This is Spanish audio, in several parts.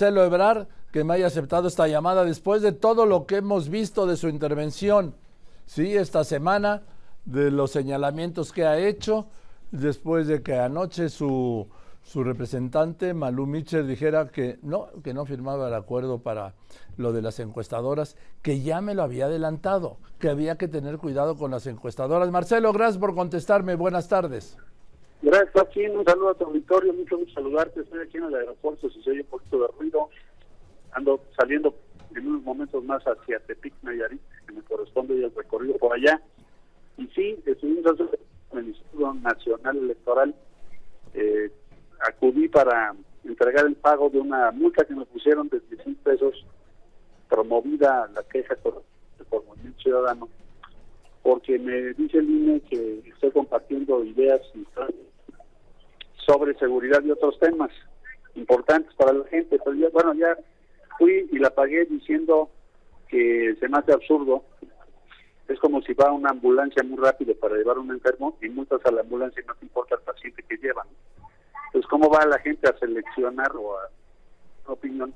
Marcelo Ebrar que me haya aceptado esta llamada después de todo lo que hemos visto de su intervención, sí, esta semana, de los señalamientos que ha hecho, después de que anoche su, su representante, Malú Mitchell, dijera que no, que no firmaba el acuerdo para lo de las encuestadoras, que ya me lo había adelantado, que había que tener cuidado con las encuestadoras. Marcelo, gracias por contestarme. Buenas tardes. Gracias, Joaquín. Un saludo a tu auditorio. Mucho gusto saludarte. Estoy aquí en el aeropuerto. Si se oye un poquito de ruido, ando saliendo en unos momentos más hacia Tepic, Nayarit, que me corresponde el recorrido por allá. Y sí, estuvimos en el Instituto Nacional Electoral. Eh, acudí para entregar el pago de una multa que me pusieron de 10 pesos, promovida la queja por, por Movimiento Ciudadano, porque me dice el INE que estoy compartiendo ideas sobre seguridad y otros temas importantes para la gente. Bueno, ya fui y la pagué diciendo que se me hace absurdo. Es como si va una ambulancia muy rápido para llevar un enfermo y multas a la ambulancia y no te importa el paciente que llevan. Entonces, ¿cómo va la gente a seleccionar o a opinión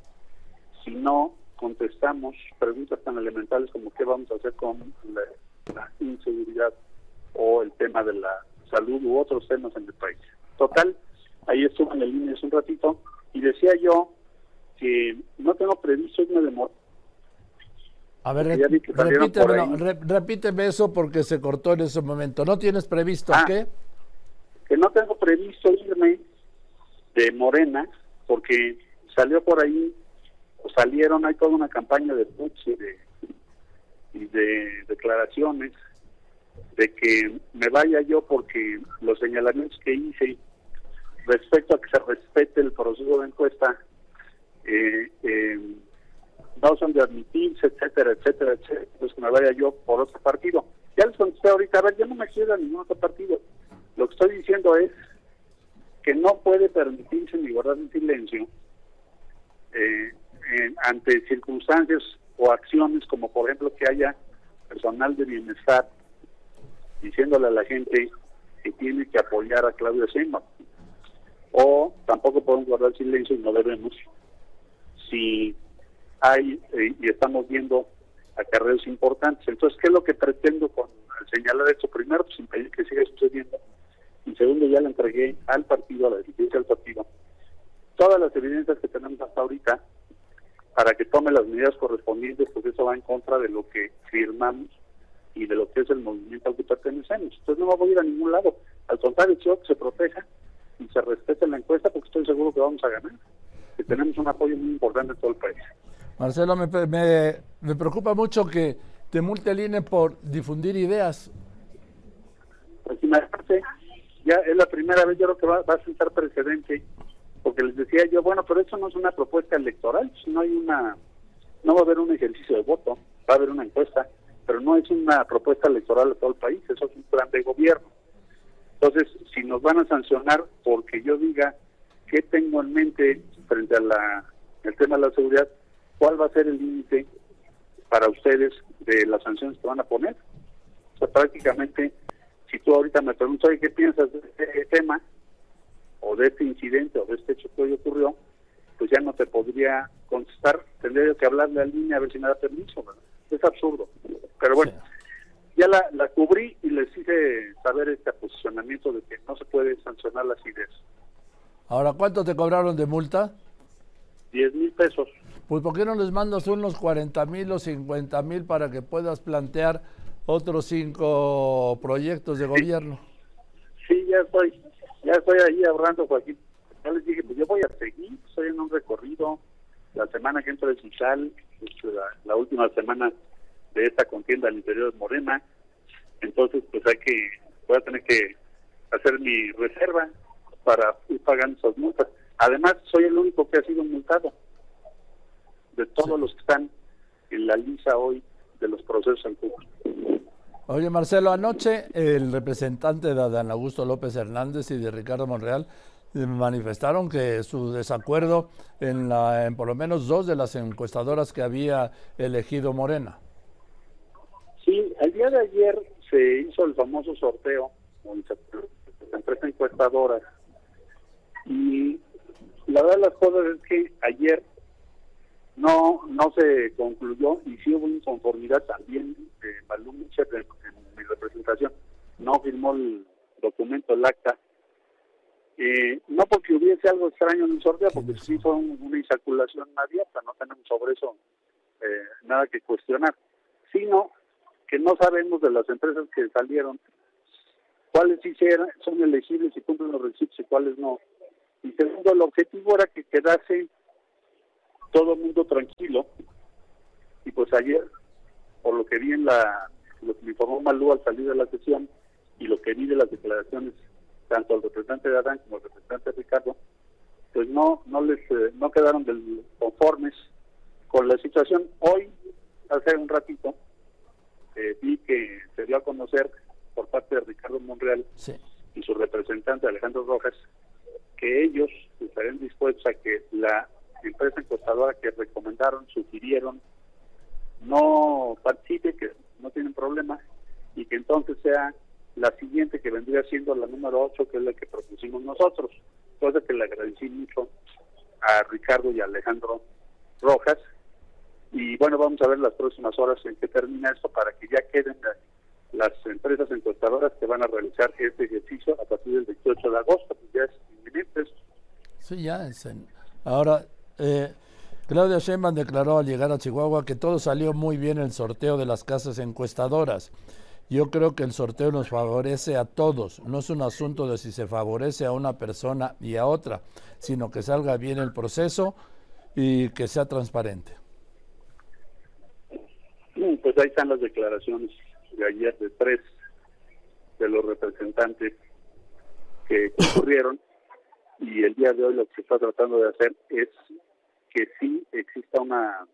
si no contestamos preguntas tan elementales como qué vamos a hacer con la, inseguridad o el tema de la salud u otros temas en el país? Total, ahí estuve en el línea hace un ratito y decía yo que no tengo previsto irme de moto. A ver, repíteme, repíteme, eso porque se cortó en ese momento. ¿No tienes previsto ah, qué? Que no tengo previsto irme de Morena, porque salió por ahí, o salieron, hay toda una campaña de puch y de, y de declaraciones de que me vaya yo porque los señalamientos que hice respecto a que se respete el proceso de encuesta eh, eh, no son de admitirse, etcétera, etcétera, etcétera, pues que me vaya yo por otro partido. Ya les contesté ahorita, a ver, yo no me quiero a ningún otro partido. Lo que estoy diciendo es que no puede permitirse ni guardar en silencio eh, ante circunstancias o acciones como por ejemplo que haya personal de bienestar diciéndole a la gente que tiene que apoyar a Claudia Sheinbaum o tampoco podemos guardar silencio y no debemos si hay eh, y estamos viendo acarreos importantes. Entonces, ¿qué es lo que pretendo con señalar esto? Primero, pues impedir que siga sucediendo y segundo ya le entregué al partido, a la dirigencia del partido, todas las evidencias que tenemos hasta ahorita para que tome las medidas correspondientes, porque eso va en contra de lo que firmamos y de lo que es el movimiento al que pertenecemos. Entonces no va a ir a ningún lado. Al contrario, quiero que se proteja y se respete la encuesta porque estoy seguro que vamos a ganar, que tenemos un apoyo muy importante en todo el país. Marcelo, me, me, me preocupa mucho que te multe el INE por difundir ideas. Pues imagínate, ya es la primera vez yo creo que va, a sentar precedente, porque les decía yo, bueno, pero eso no es una propuesta electoral, no hay una, no va a haber un ejercicio de voto, va a haber una encuesta, pero no es una propuesta electoral de todo el país, eso es un plan de gobierno. Entonces, si nos van a sancionar porque yo diga qué tengo en mente frente a la el tema de la seguridad, ¿cuál va a ser el límite para ustedes de las sanciones que van a poner? O sea, prácticamente si tú ahorita me preguntas, ¿qué piensas de este tema? O de este incidente, o de este hecho que hoy ocurrió, pues ya no te podría contestar. Tendría que hablarle al línea a ver si me da permiso. Es absurdo. Pero bueno, ya la, la cubrí y les hice saber este posicionamiento de que no se puede sancionar las ideas. Ahora, ¿cuánto te cobraron de multa? 10 mil pesos. Pues ¿por qué no les mandas unos 40 mil o 50 mil para que puedas plantear otros cinco proyectos de gobierno. Sí, ya estoy, ya estoy ahí hablando, Joaquín. Ya les dije, pues yo voy a seguir, estoy en un recorrido. La semana que entro de Chichal, la, la última semana de esta contienda al interior de Morena. Entonces, pues hay que, voy a tener que hacer mi reserva para ir pagando esas multas. Además, soy el único que ha sido multado de todos los que están en la lista hoy de los procesos en Cuba. Oye, Marcelo, anoche el representante de Adán Augusto López Hernández y de Ricardo Monreal manifestaron que su desacuerdo en, la, en por lo menos dos de las encuestadoras que había elegido Morena. El día de ayer se hizo el famoso sorteo con la empresa encuestadora y la verdad de las cosas es que ayer no no se concluyó y sí hubo inconformidad también de Malú Mitchell en, mi representación. No firmó el documento, el acta. Eh, no porque hubiese algo extraño en el sorteo, porque sí fue una insaculación abierta, no tenemos sobre eso eh, nada que cuestionar, sino que no sabemos de las empresas que salieron cuáles sí son elegibles y cumplen los requisitos y cuáles no. Y segundo, el objetivo era que quedase todo el mundo tranquilo. Y pues ayer, por lo que vi en la, lo que me informó Malú al salir de la sesión y lo que vi de las declaraciones tanto al representante de Adán como al representante de Ricardo, pues no no les eh, no quedaron conformes con la situación. Hoy, hace un ratito, eh, vi que se dio a conocer por parte de Ricardo Monreal y su representante Alejandro Rojas que ellos estarían dispuestos a que la empresa encostadora que recomendaron, sugirieron, no participe, que no tienen problema, y que entonces sea la siguiente que vendría siendo la número 8, que es la que propusimos nosotros. Cosa que le agradecí mucho a Ricardo y a Alejandro Rojas. Y bueno, vamos a ver las próximas horas en qué termina esto para que ya queden las empresas encuestadoras que van a realizar este ejercicio a partir del 28 de agosto, pues ya es inminente. Sí, ya es Ahora, eh, Claudia Sheinbaum declaró al llegar a Chihuahua que todo salió muy bien el sorteo de las casas encuestadoras. Yo creo que el sorteo nos favorece a todos. No es un asunto de si se favorece a una persona y a otra, sino que salga bien el proceso y que sea transparente. Pues ahí están las declaraciones de ayer de tres de los representantes que ocurrieron y el día de hoy lo que se está tratando de hacer es que sí exista una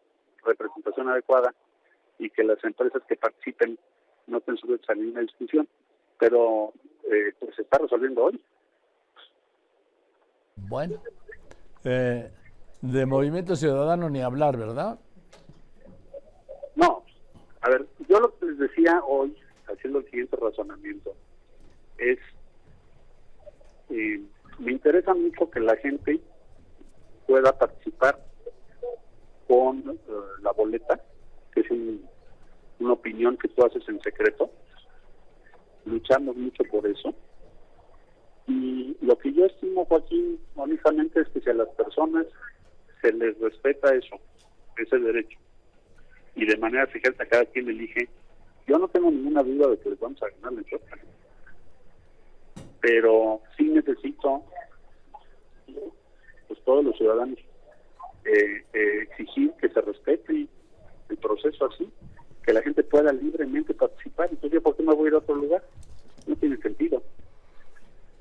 representación adecuada y que las empresas que participen no estén sujetas a ninguna discusión. Pero eh, pues se está resolviendo hoy. Bueno, eh, de Movimiento Ciudadano ni hablar, ¿verdad? No, a ver, yo lo que les decía hoy, haciendo el siguiente razonamiento, es, eh, me interesa mucho que la gente pueda participar con eh, la boleta, que es una opinión que tú haces en secreto. Luchamos mucho por eso. Y lo que yo estimo, Joaquín, honestamente, es que si a las personas se les respeta eso, ese derecho, y de manera fíjate, cada quien elige, yo no tengo ninguna duda de que les vamos a ganar la choca. Pero sí necesito, pues todos los ciudadanos, eh, eh, exigir que se respete el proceso así, que la gente pueda libremente participar. Entonces, ¿por qué me voy a ir a otro lugar? No tiene sentido.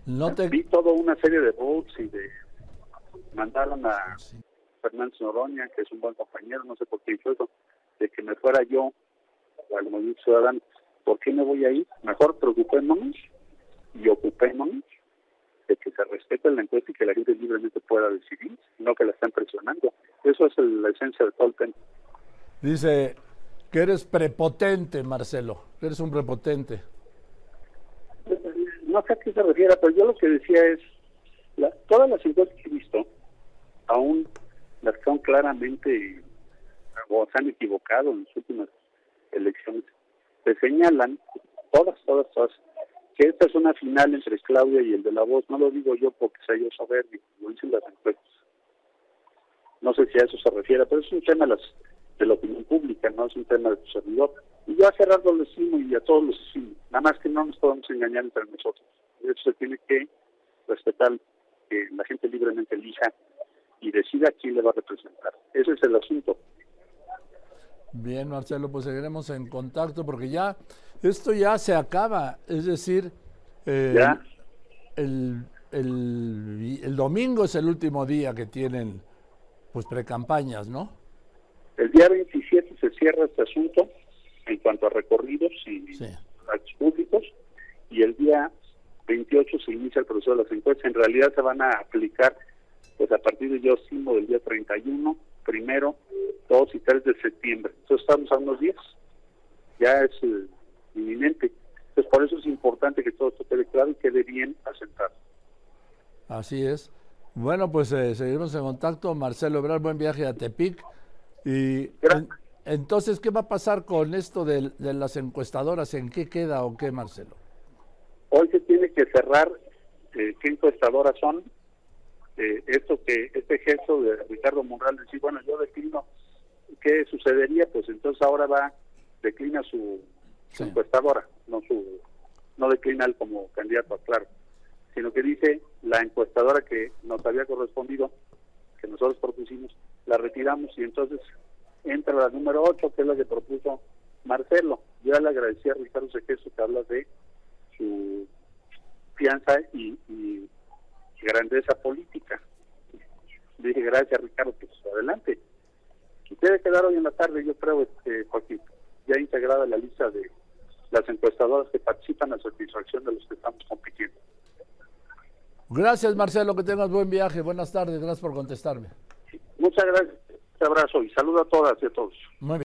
No te... Vi toda una serie de votes y de... Mandaron a Fernando Noroña, que es un buen compañero, no sé por qué hizo eso, fuera yo al movimiento ciudadano. ¿Por qué me voy a ir? Mejor preocupémonos y ocupémonos de que se respete la encuesta y que la gente libremente pueda decidir, no que la estén presionando. Eso es la esencia de todo el tema. Dice que eres prepotente, Marcelo, que eres un prepotente. No sé a qué se refiere, pero yo lo que decía es, todas las encuestas que he visto, aún las son claramente o se han equivocado en las últimas elecciones, se señalan, todas, todas, todas, que esta es una final entre Claudia y el de la voz. No lo digo yo porque sea yo soberbio, lo dicen las encuestas. No sé si a eso se refiere, pero es un tema de, la opinión pública, no es un tema de tu servidor. Y yo a Gerardo lo decimos y a todos los decimos, nada más que no nos podemos engañar entre nosotros. Eso se tiene que respetar que la gente libremente elija y decida quién le va a representar. Ese es el asunto. Bien, Marcelo, pues seguiremos en contacto porque ya esto ya se acaba, es decir, eh, El, el, domingo es el último día que tienen pues precampañas, ¿no? El día 27 se cierra este asunto en cuanto a recorridos y actos públicos y el día 28 se inicia el proceso de las encuestas. En realidad se van a aplicar pues a partir de yo estimo del día 31, primero, 2 y 3 de septiembre. Entonces estamos a unos días. Ya es eh, inminente. Entonces, por eso es importante que todo esto quede claro y quede bien asentado. Así es. Bueno, pues eh, seguiremos en contacto. Marcelo Obrar, buen viaje a Tepic Y entonces, ¿qué va a pasar con esto de, de las encuestadoras? ¿En qué queda o qué, Marcelo? Hoy se tiene que cerrar eh, qué encuestadoras son. Eh, esto que este gesto de Ricardo Monreal decir, bueno, yo declino, ¿qué sucedería? Pues entonces ahora va, declina su, su Sí. encuestadora, no su no declina él como candidato, claro, sino que dice la encuestadora que nos había correspondido, que nosotros propusimos, la retiramos y entonces entra la número 8, que es la que propuso Marcelo. Yo ya le agradecí a Ricardo Sequeso que habla de su fianza y, y grandeza política. Le dije, gracias Ricardo, pues adelante. Debe quedar hoy en la tarde, yo creo, este, Joaquín, ya integrada la lista de las encuestadoras que participan a satisfacción de los que estamos compitiendo. Gracias, Marcelo, que tengas buen viaje. Buenas tardes, gracias por contestarme. Muchas gracias, un abrazo y saludo a todas y a todos. Muy bien.